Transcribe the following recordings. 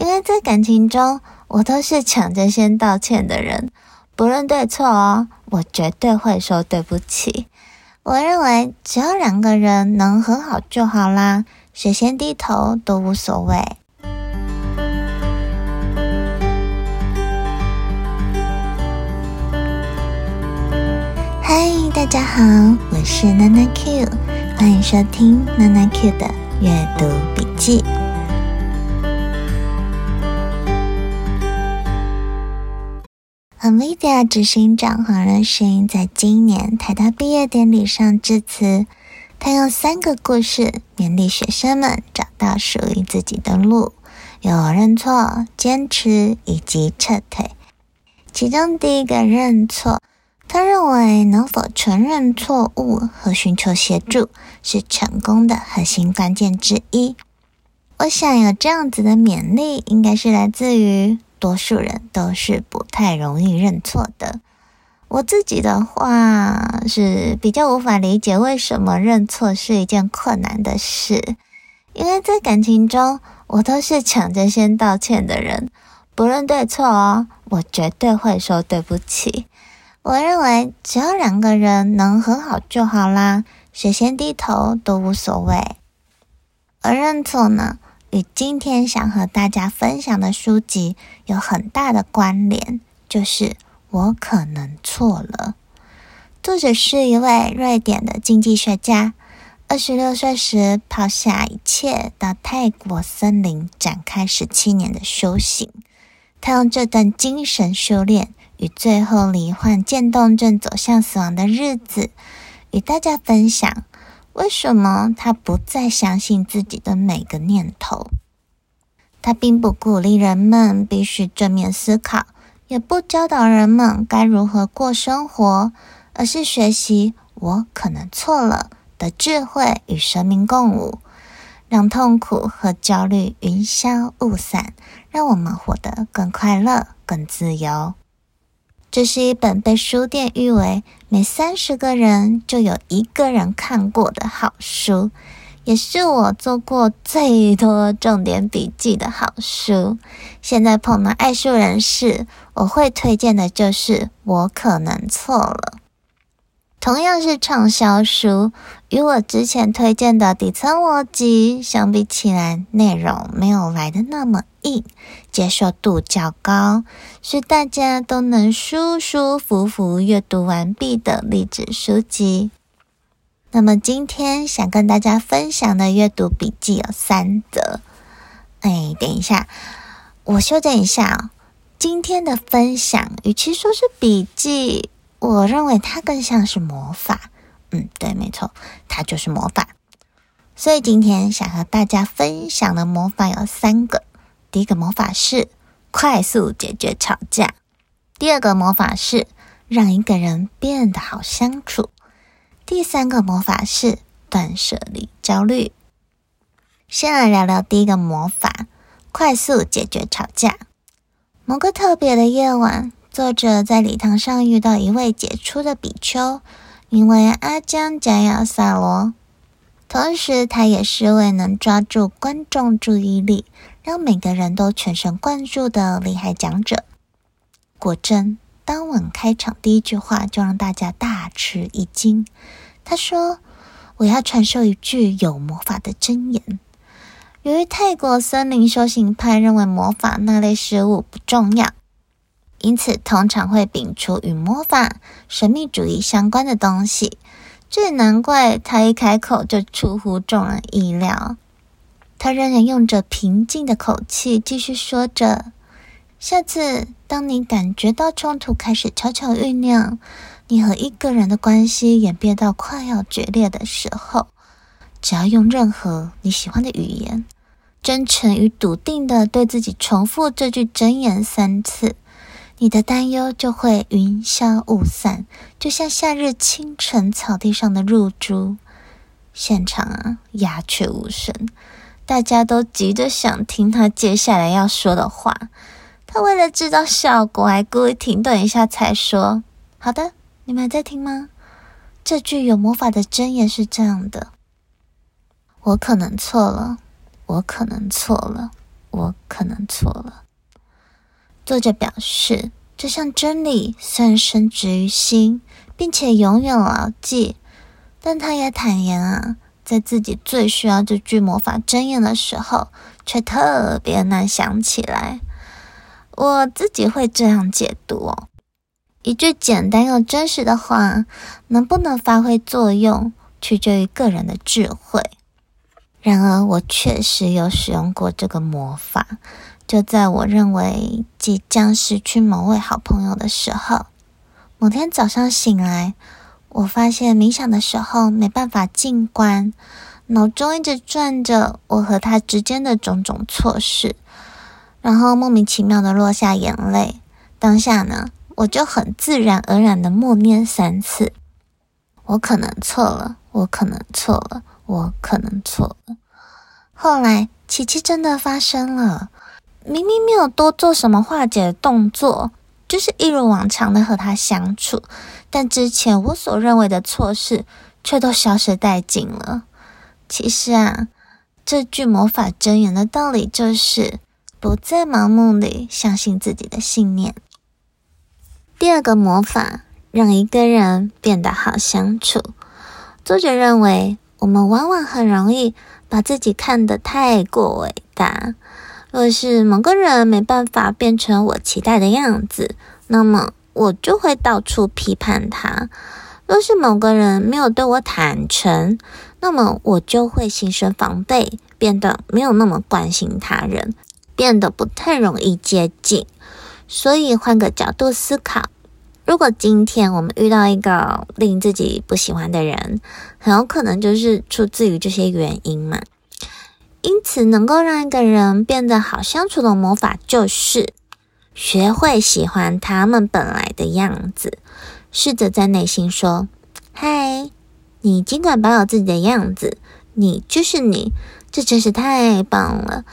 因为在感情中，我都是抢着先道歉的人，不论对错哦，我绝对会说对不起。我认为只要两个人能和好就好啦，谁先低头都无所谓。嗨，大家好，我是娜娜 Q，欢迎收听娜娜 Q 的阅读笔记。NVIDIA 执行长黄仁勋在今年台大毕业典礼上致辞，他用三个故事勉励学生们找到属于自己的路，有认错、坚持以及撤退。其中第一个认错，他认为能否承认错误和寻求协助是成功的核心关键之一。我想有这样子的勉励，应该是来自于。多数人都是不太容易认错的。我自己的话是比较无法理解为什么认错是一件困难的事，因为在感情中，我都是抢着先道歉的人，不论对错哦，我绝对会说对不起。我认为只要两个人能和好就好啦，谁先低头都无所谓。而认错呢？与今天想和大家分享的书籍有很大的关联，就是我可能错了。作者是一位瑞典的经济学家，二十六岁时抛下一切，到泰国森林展开十七年的修行。他用这段精神修炼与最后罹患渐冻症走向死亡的日子，与大家分享。为什么他不再相信自己的每个念头？他并不鼓励人们必须正面思考，也不教导人们该如何过生活，而是学习“我可能错了”的智慧与生命共舞，让痛苦和焦虑云消雾散，让我们活得更快乐、更自由。这是一本被书店誉为每三十个人就有一个人看过的好书，也是我做过最多重点笔记的好书。现在碰到爱书人士，我会推荐的就是《我可能错了》。同样是畅销书，与我之前推荐的底层逻辑相比起来，内容没有来的那么硬，接受度较高，是大家都能舒舒服服阅读完毕的励志书籍。那么今天想跟大家分享的阅读笔记有三则。哎，等一下，我修正一下哦。今天的分享与其说是笔记。我认为它更像是魔法，嗯，对，没错，它就是魔法。所以今天想和大家分享的魔法有三个：第一个魔法是快速解决吵架；第二个魔法是让一个人变得好相处；第三个魔法是断舍离焦虑。先来聊聊第一个魔法：快速解决吵架。某个特别的夜晚。作者在礼堂上遇到一位杰出的比丘，名为阿江加亚萨罗。同时，他也是位能抓住观众注意力，让每个人都全神贯注的厉害讲者。果真，当晚开场第一句话就让大家大吃一惊。他说：“我要传授一句有魔法的真言。由于泰国森林修行派认为魔法那类事物不重要。”因此，通常会摒除与魔法、神秘主义相关的东西。这也难怪他一开口就出乎众人意料。他仍然用着平静的口气继续说着：“下次当你感觉到冲突开始悄悄酝酿，你和一个人的关系演变到快要决裂的时候，只要用任何你喜欢的语言，真诚与笃定的对自己重复这句真言三次。”你的担忧就会云消雾散，就像夏日清晨草地上的露珠。现场啊，鸦雀无声，大家都急着想听他接下来要说的话。他为了制造效果，还故意停顿一下才说：“好的，你们还在听吗？这句有魔法的箴言是这样的：我可能错了，我可能错了，我可能错了。作者表示，这项真理虽然深植于心，并且永远牢记，但他也坦言啊，在自己最需要这句魔法真言的时候，却特别难想起来。我自己会这样解读哦：一句简单又真实的话，能不能发挥作用，取决于个人的智慧。然而，我确实有使用过这个魔法。就在我认为即将失去某位好朋友的时候，某天早上醒来，我发现冥想的时候没办法静观，脑中一直转着我和他之间的种种错事，然后莫名其妙的落下眼泪。当下呢，我就很自然而然的默念三次：“我可能错了，我可能错了，我可能错了。”后来奇迹真的发生了。明明没有多做什么化解的动作，就是一如往常的和他相处，但之前我所认为的错事却都消失殆尽了。其实啊，这句魔法真言的道理就是不再盲目地相信自己的信念。第二个魔法，让一个人变得好相处。作者认为，我们往往很容易把自己看得太过伟大。若是某个人没办法变成我期待的样子，那么我就会到处批判他；若是某个人没有对我坦诚，那么我就会心生防备，变得没有那么关心他人，变得不太容易接近。所以换个角度思考，如果今天我们遇到一个令自己不喜欢的人，很有可能就是出自于这些原因嘛。因此，能够让一个人变得好相处的魔法，就是学会喜欢他们本来的样子。试着在内心说：“嗨，你尽管保有自己的样子，你就是你，这真是太棒了。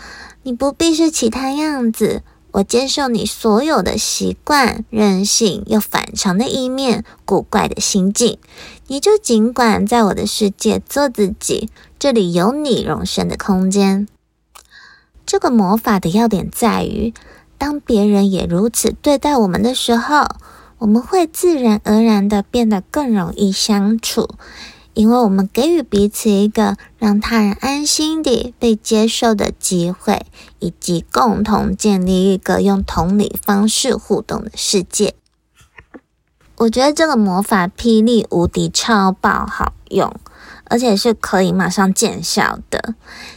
你不必是其他样子。我接受你所有的习惯、任性又反常的一面、古怪的心境。你就尽管在我的世界做自己。”这里有你容身的空间。这个魔法的要点在于，当别人也如此对待我们的时候，我们会自然而然的变得更容易相处，因为我们给予彼此一个让他人安心的被接受的机会，以及共同建立一个用同理方式互动的世界。我觉得这个魔法霹雳无敌超爆好用。而且是可以马上见效的。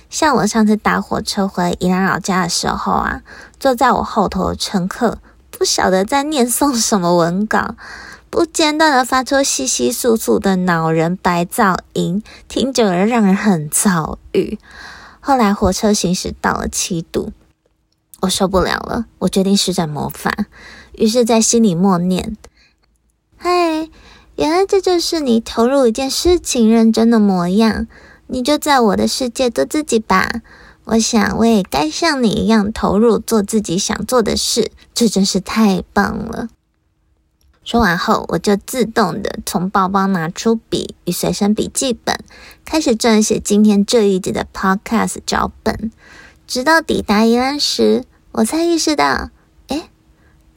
像我上次搭火车回宜兰老家的时候啊，坐在我后头的乘客不晓得在念诵什么文稿，不间断的发出窸窸窣窣的恼人白噪音，听久了让人很躁郁。后来火车行驶到了七度，我受不了了，我决定施展魔法，于是，在心里默念：“嗨。”原来这就是你投入一件事情认真的模样，你就在我的世界做自己吧。我想我也该像你一样投入做自己想做的事，这真是太棒了。说完后，我就自动的从包包拿出笔与随身笔记本，开始撰写今天这一集的 Podcast 脚本。直到抵达宜兰时，我才意识到。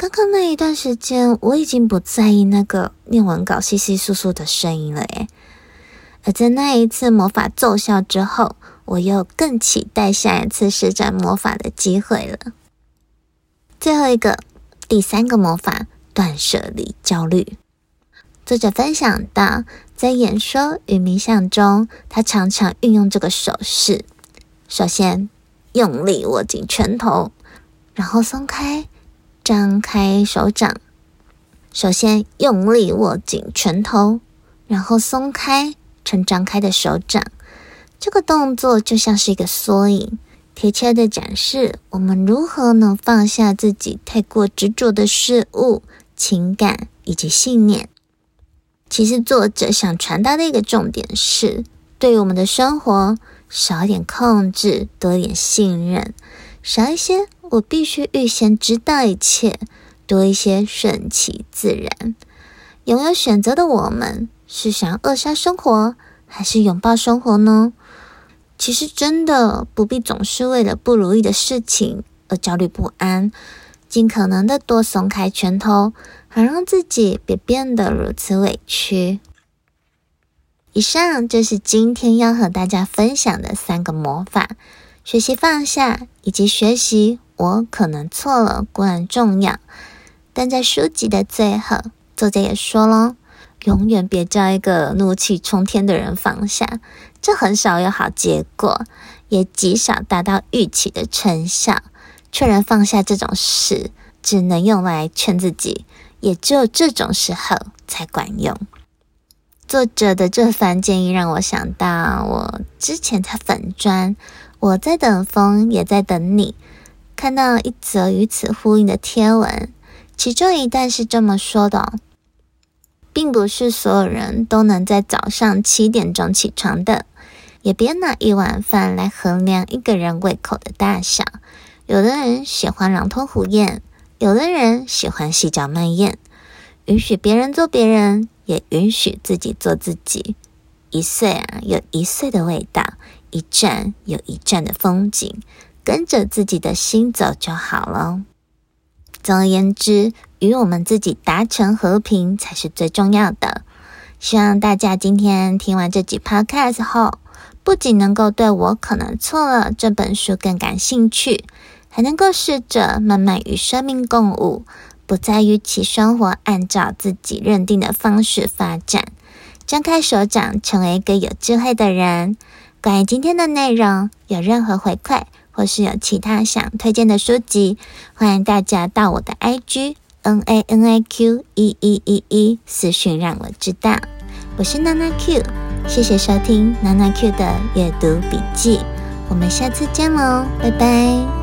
刚刚那一段时间，我已经不在意那个念文稿稀稀疏疏的声音了耶。而在那一次魔法奏效之后，我又更期待下一次施展魔法的机会了。最后一个，第三个魔法——断舍离焦虑。作者分享到，在演说与冥想中，他常常运用这个手势：首先用力握紧拳头，然后松开。张开手掌，首先用力握紧拳头，然后松开成张开的手掌。这个动作就像是一个缩影，贴切的展示我们如何能放下自己太过执着的事物、情感以及信念。其实，作者想传达的一个重点是，对于我们的生活，少一点控制，多一点信任，少一些。我必须预先知道一切，多一些顺其自然。拥有选择的我们，是想扼杀生活，还是拥抱生活呢？其实真的不必总是为了不如意的事情而焦虑不安，尽可能的多松开拳头，好让自己别变得如此委屈。以上就是今天要和大家分享的三个魔法：学习放下，以及学习我可能错了固然重要，但在书籍的最后，作者也说了。永远别叫一个怒气冲天的人放下，这很少有好结果，也极少达到预期的成效。劝人放下这种事，只能用来劝自己，也只有这种时候才管用。作者的这番建议让我想到，我之前在粉砖，我在等风，也在等你，看到一则与此呼应的贴文，其中一段是这么说的。并不是所有人都能在早上七点钟起床的，也别拿一碗饭来衡量一个人胃口的大小。有的人喜欢狼吞虎咽，有的人喜欢细嚼慢咽。允许别人做别人，也允许自己做自己。一岁啊，有一岁的味道；一站有一站的风景。跟着自己的心走就好了。总而言之。与我们自己达成和平才是最重要的。希望大家今天听完这集 podcast 后，不仅能够对我可能错了这本书更感兴趣，还能够试着慢慢与生命共舞，不再与其生活按照自己认定的方式发展，张开手掌，成为一个有智慧的人。关于今天的内容，有任何回馈，或是有其他想推荐的书籍，欢迎大家到我的 IG。n a n i q 一一一一私讯让我知道，我是娜娜 Q，谢谢收听娜娜 Q 的阅读笔记，我们下次见喽，拜拜。